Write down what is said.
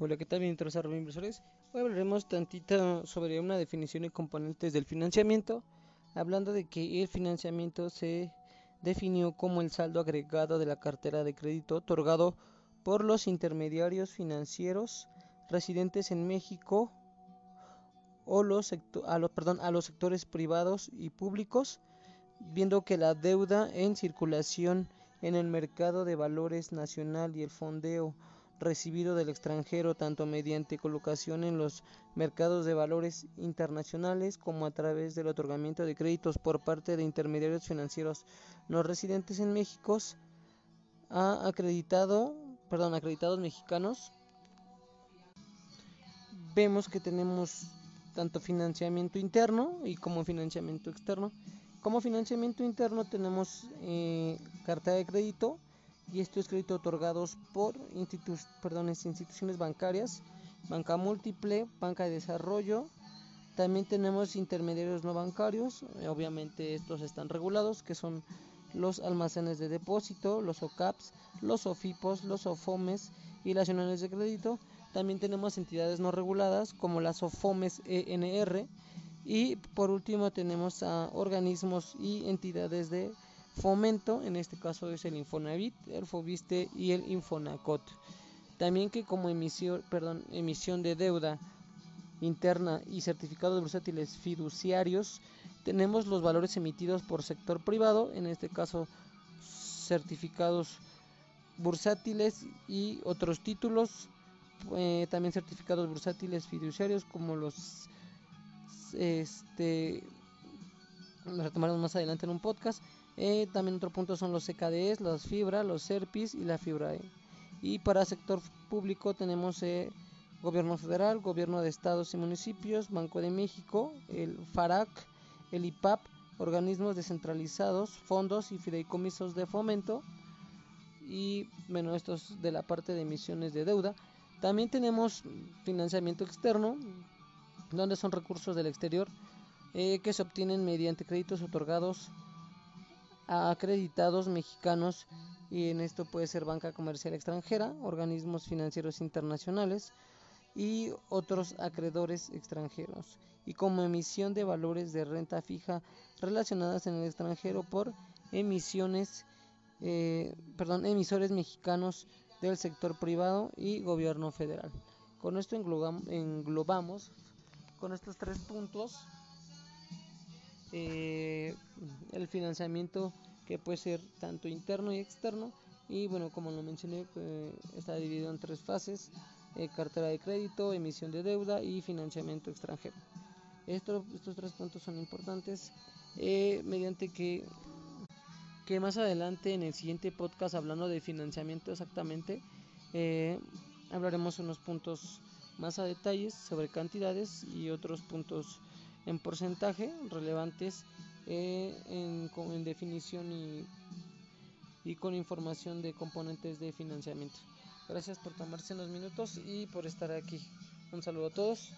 Hola, ¿qué tal? Bienvenidos a Rubén Inversores. Hoy hablaremos tantito sobre una definición y componentes del financiamiento, hablando de que el financiamiento se definió como el saldo agregado de la cartera de crédito otorgado por los intermediarios financieros residentes en México o los a los, perdón, a los sectores privados y públicos, viendo que la deuda en circulación en el mercado de valores nacional y el fondeo recibido del extranjero tanto mediante colocación en los mercados de valores internacionales como a través del otorgamiento de créditos por parte de intermediarios financieros no residentes en México ha acreditado, perdón, acreditados mexicanos. Vemos que tenemos tanto financiamiento interno y como financiamiento externo. Como financiamiento interno tenemos eh, carta de crédito, y estos créditos otorgados por instituciones bancarias, banca múltiple, banca de desarrollo. También tenemos intermediarios no bancarios, eh, obviamente estos están regulados, que son los almacenes de depósito, los OCAPs, los OFIPOS, los OFOMES y las uniones de crédito. También tenemos entidades no reguladas como las OFOMES ENR y por último tenemos a organismos y entidades de fomento, en este caso es el Infonavit, el Fobiste y el Infonacot. También que como emisión, perdón, emisión de deuda interna y certificados bursátiles fiduciarios, tenemos los valores emitidos por sector privado, en este caso certificados bursátiles y otros títulos, eh, también certificados bursátiles fiduciarios como los este retomaremos más adelante en un podcast eh, también otro punto son los CKDs, las fibra, los SERPIS y la fibra. Y para sector público tenemos eh, gobierno federal, gobierno de estados y municipios, Banco de México, el FARAC, el IPAP, organismos descentralizados, fondos y fideicomisos de fomento. Y bueno, esto es de la parte de emisiones de deuda. También tenemos financiamiento externo, donde son recursos del exterior eh, que se obtienen mediante créditos otorgados acreditados mexicanos y en esto puede ser banca comercial extranjera, organismos financieros internacionales y otros acreedores extranjeros y como emisión de valores de renta fija relacionadas en el extranjero por emisiones eh, perdón, emisores mexicanos del sector privado y gobierno federal. Con esto englobamos con estos tres puntos eh, el financiamiento que puede ser tanto interno y externo. Y bueno como lo mencioné eh, está dividido en tres fases eh, cartera de crédito emisión de deuda y financiamiento extranjero. Estos tres puntos son importantes mediante que que más adelante en el siguiente podcast hablando de financiamiento exactamente hablaremos unos puntos más a detalles sobre cantidades y otros puntos en porcentaje relevantes eh, en, en, definición y, y con información de componentes de financiamiento. Gracias por tomarse unos minutos y por estar aquí. Un saludo a todos.